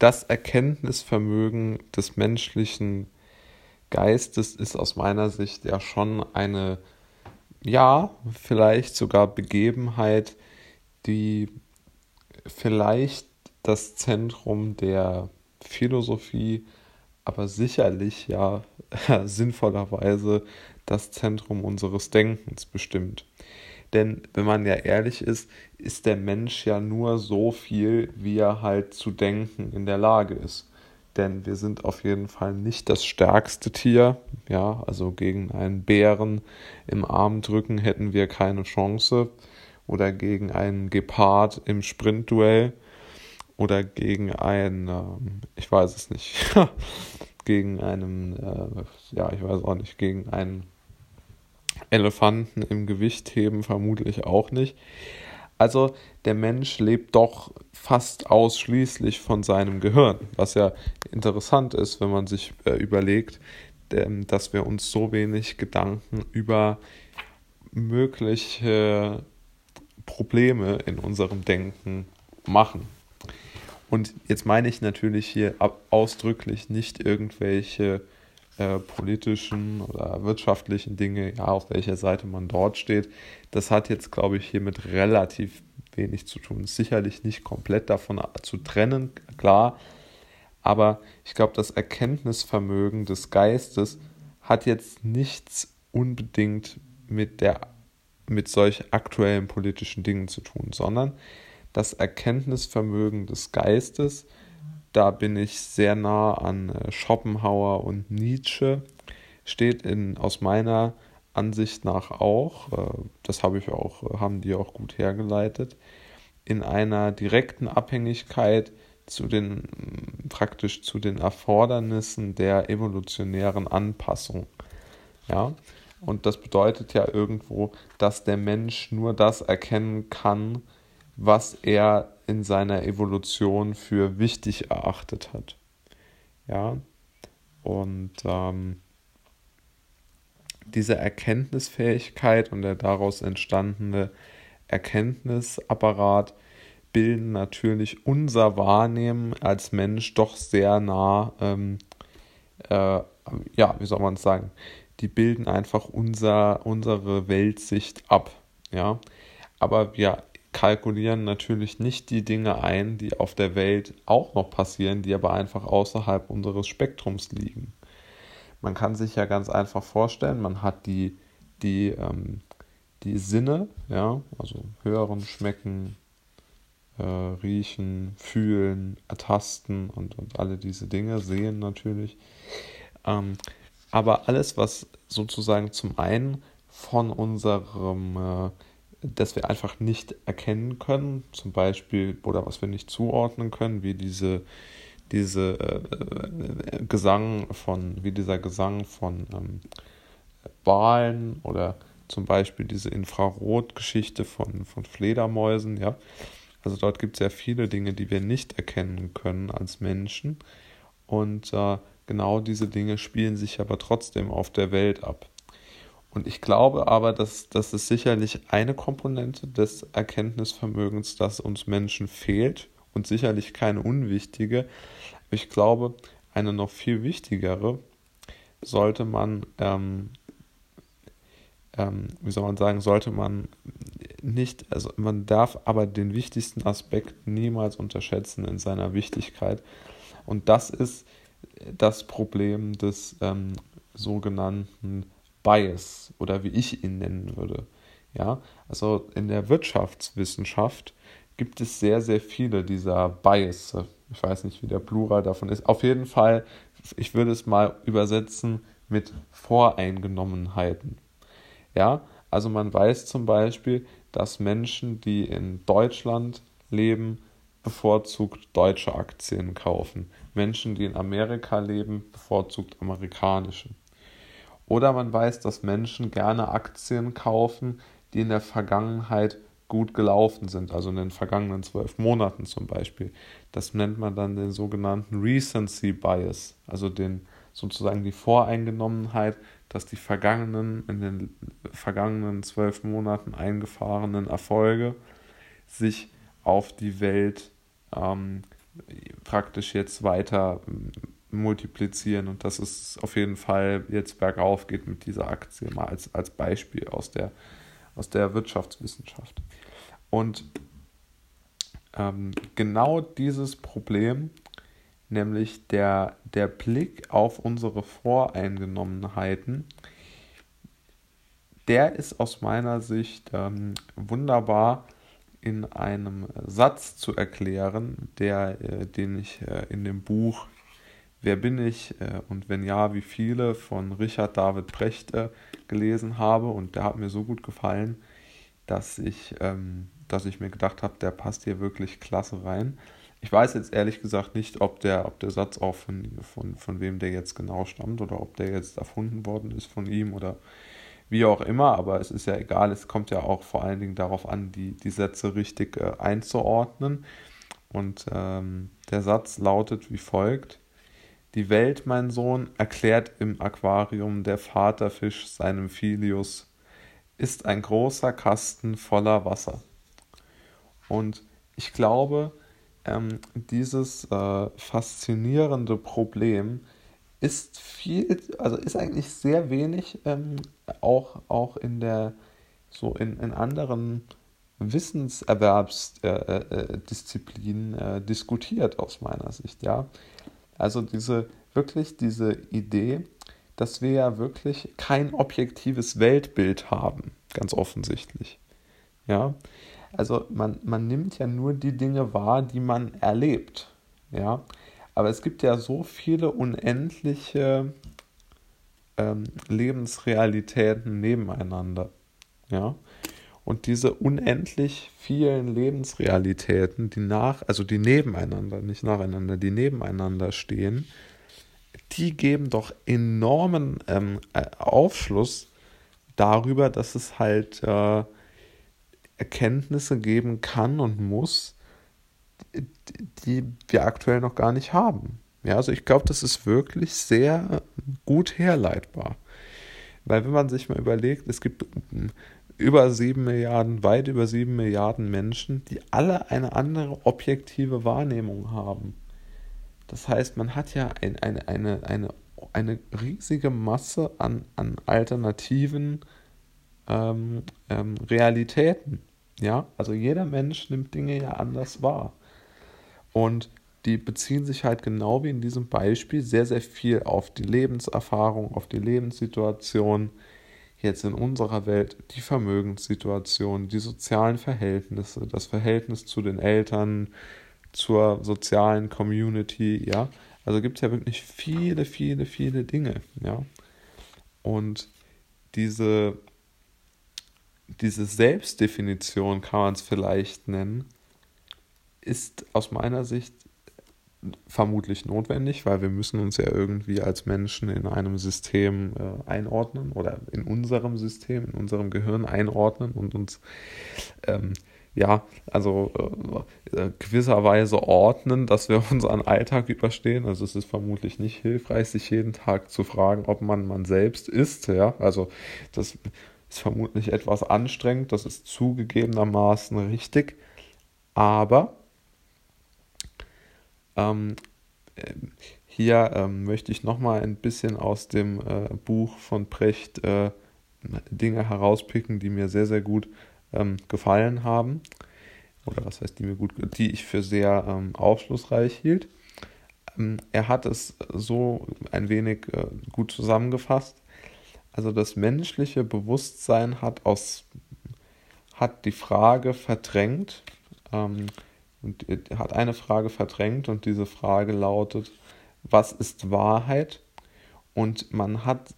das Erkenntnisvermögen des menschlichen Geistes ist aus meiner Sicht ja schon eine, ja, vielleicht sogar Begebenheit, die vielleicht das Zentrum der Philosophie, aber sicherlich ja sinnvollerweise das Zentrum unseres Denkens bestimmt. Denn wenn man ja ehrlich ist, ist der Mensch ja nur so viel, wie er halt zu denken in der Lage ist. Denn wir sind auf jeden Fall nicht das stärkste Tier. Ja, also gegen einen Bären im Arm drücken hätten wir keine Chance. Oder gegen einen Gepard im Sprintduell. Oder gegen einen, äh, ich weiß es nicht, gegen einen, äh, ja, ich weiß auch nicht, gegen einen Elefanten im Gewichtheben vermutlich auch nicht. Also der Mensch lebt doch fast ausschließlich von seinem Gehirn, was ja interessant ist, wenn man sich äh, überlegt, ähm, dass wir uns so wenig Gedanken über mögliche Probleme in unserem Denken machen. Und jetzt meine ich natürlich hier ausdrücklich nicht irgendwelche äh, politischen oder wirtschaftlichen Dinge, ja, auf welcher Seite man dort steht. Das hat jetzt, glaube ich, hiermit relativ wenig zu tun. Sicherlich nicht komplett davon zu trennen, klar. Aber ich glaube, das Erkenntnisvermögen des Geistes hat jetzt nichts unbedingt mit der mit solch aktuellen politischen Dingen zu tun, sondern das Erkenntnisvermögen des Geistes da bin ich sehr nah an äh, Schopenhauer und Nietzsche. Steht in, aus meiner Ansicht nach auch, äh, das habe ich auch, äh, haben die auch gut hergeleitet, in einer direkten Abhängigkeit zu den praktisch zu den Erfordernissen der evolutionären Anpassung. Ja, und das bedeutet ja irgendwo, dass der Mensch nur das erkennen kann, was er in seiner Evolution für wichtig erachtet hat. Ja, und ähm, diese Erkenntnisfähigkeit und der daraus entstandene Erkenntnisapparat bilden natürlich unser Wahrnehmen als Mensch doch sehr nah, ähm, äh, ja, wie soll man es sagen, die bilden einfach unser, unsere Weltsicht ab. Ja, aber wir kalkulieren natürlich nicht die Dinge ein, die auf der Welt auch noch passieren, die aber einfach außerhalb unseres Spektrums liegen. Man kann sich ja ganz einfach vorstellen, man hat die, die, ähm, die Sinne, ja, also hören, schmecken, äh, riechen, fühlen, ertasten und, und alle diese Dinge, sehen natürlich. Ähm, aber alles, was sozusagen zum einen von unserem äh, das wir einfach nicht erkennen können, zum Beispiel, oder was wir nicht zuordnen können, wie diese, diese äh, äh, Gesang von, wie dieser Gesang von ähm, Walen oder zum Beispiel diese Infrarotgeschichte von, von Fledermäusen, ja. Also dort gibt es ja viele Dinge, die wir nicht erkennen können als Menschen. Und äh, genau diese Dinge spielen sich aber trotzdem auf der Welt ab. Und ich glaube aber, dass das ist sicherlich eine Komponente des Erkenntnisvermögens, das uns Menschen fehlt und sicherlich keine unwichtige. Ich glaube, eine noch viel wichtigere sollte man, ähm, ähm, wie soll man sagen, sollte man nicht, also man darf aber den wichtigsten Aspekt niemals unterschätzen in seiner Wichtigkeit. Und das ist das Problem des ähm, sogenannten Bias oder wie ich ihn nennen würde. Ja, also in der Wirtschaftswissenschaft gibt es sehr, sehr viele dieser Bias. Ich weiß nicht, wie der Plural davon ist. Auf jeden Fall, ich würde es mal übersetzen mit Voreingenommenheiten. Ja, also man weiß zum Beispiel, dass Menschen, die in Deutschland leben, bevorzugt deutsche Aktien kaufen. Menschen, die in Amerika leben, bevorzugt amerikanische. Oder man weiß, dass Menschen gerne Aktien kaufen, die in der Vergangenheit gut gelaufen sind, also in den vergangenen zwölf Monaten zum Beispiel. Das nennt man dann den sogenannten Recency Bias, also den sozusagen die Voreingenommenheit, dass die vergangenen, in den vergangenen zwölf Monaten eingefahrenen Erfolge sich auf die Welt ähm, praktisch jetzt weiter multiplizieren und dass es auf jeden Fall jetzt bergauf geht mit dieser Aktie, mal als, als Beispiel aus der, aus der Wirtschaftswissenschaft. Und ähm, genau dieses Problem, nämlich der, der Blick auf unsere Voreingenommenheiten, der ist aus meiner Sicht ähm, wunderbar in einem Satz zu erklären, der, äh, den ich äh, in dem Buch Wer bin ich äh, und wenn ja, wie viele von Richard David Brecht äh, gelesen habe und der hat mir so gut gefallen, dass ich, ähm, dass ich mir gedacht habe, der passt hier wirklich klasse rein. Ich weiß jetzt ehrlich gesagt nicht, ob der, ob der Satz auch von, von, von wem der jetzt genau stammt oder ob der jetzt erfunden worden ist von ihm oder wie auch immer, aber es ist ja egal, es kommt ja auch vor allen Dingen darauf an, die, die Sätze richtig äh, einzuordnen. Und ähm, der Satz lautet wie folgt: Die Welt, mein Sohn, erklärt im Aquarium der Vaterfisch seinem Filius, ist ein großer Kasten voller Wasser. Und ich glaube, ähm, dieses äh, faszinierende Problem ist viel, also ist eigentlich sehr wenig ähm, auch, auch in der, so in, in anderen Wissenserwerbsdisziplinen äh, äh, äh, diskutiert aus meiner Sicht, ja. Also diese, wirklich diese Idee, dass wir ja wirklich kein objektives Weltbild haben, ganz offensichtlich. Ja, also man, man nimmt ja nur die Dinge wahr, die man erlebt. Ja, aber es gibt ja so viele unendliche ähm, Lebensrealitäten nebeneinander. Ja. Und diese unendlich vielen Lebensrealitäten, die nach, also die nebeneinander, nicht nacheinander, die nebeneinander stehen, die geben doch enormen ähm, äh, Aufschluss darüber, dass es halt äh, Erkenntnisse geben kann und muss, die wir aktuell noch gar nicht haben. Ja, also ich glaube, das ist wirklich sehr gut herleitbar. Weil wenn man sich mal überlegt, es gibt über sieben Milliarden, weit über sieben Milliarden Menschen, die alle eine andere objektive Wahrnehmung haben. Das heißt, man hat ja ein, eine, eine, eine, eine riesige Masse an, an alternativen ähm, ähm, Realitäten. Ja, also jeder Mensch nimmt Dinge ja anders wahr. Und die beziehen sich halt genau wie in diesem Beispiel sehr, sehr viel auf die Lebenserfahrung, auf die Lebenssituation, jetzt in unserer Welt, die Vermögenssituation, die sozialen Verhältnisse, das Verhältnis zu den Eltern, zur sozialen Community, ja. Also gibt es ja wirklich viele, viele, viele Dinge, ja. Und diese, diese Selbstdefinition kann man es vielleicht nennen, ist aus meiner Sicht vermutlich notwendig, weil wir müssen uns ja irgendwie als Menschen in einem System äh, einordnen oder in unserem System, in unserem Gehirn einordnen und uns ähm, ja, also äh, äh gewisserweise ordnen, dass wir unseren Alltag überstehen. Also es ist vermutlich nicht hilfreich, sich jeden Tag zu fragen, ob man man selbst ist. Ja, also das ist vermutlich etwas anstrengend, das ist zugegebenermaßen richtig, aber ähm, äh, hier ähm, möchte ich nochmal ein bisschen aus dem äh, Buch von Precht äh, Dinge herauspicken, die mir sehr, sehr gut ähm, gefallen haben. Oder was heißt die mir gut, die ich für sehr ähm, aufschlussreich hielt. Ähm, er hat es so ein wenig äh, gut zusammengefasst. Also das menschliche Bewusstsein hat aus hat die Frage verdrängt, ähm, und hat eine Frage verdrängt und diese Frage lautet, was ist Wahrheit? Und man hat,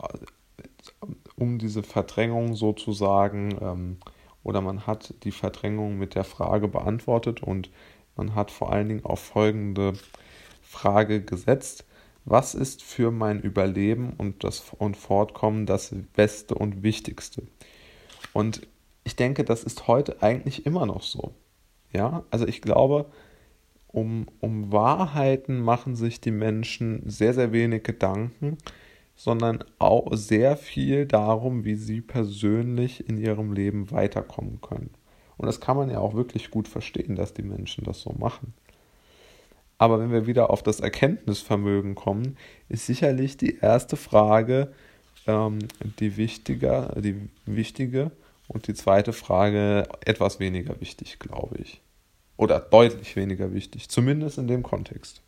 äh, um diese Verdrängung sozusagen, ähm, oder man hat die Verdrängung mit der Frage beantwortet und man hat vor allen Dingen auf folgende Frage gesetzt. Was ist für mein Überleben und das und Fortkommen das Beste und Wichtigste? Und ich denke, das ist heute eigentlich immer noch so. Ja, also ich glaube, um, um Wahrheiten machen sich die Menschen sehr, sehr wenig Gedanken, sondern auch sehr viel darum, wie sie persönlich in ihrem Leben weiterkommen können. Und das kann man ja auch wirklich gut verstehen, dass die Menschen das so machen. Aber wenn wir wieder auf das Erkenntnisvermögen kommen, ist sicherlich die erste Frage ähm, die, wichtiger, die wichtige und die zweite Frage etwas weniger wichtig, glaube ich. Oder deutlich weniger wichtig, zumindest in dem Kontext.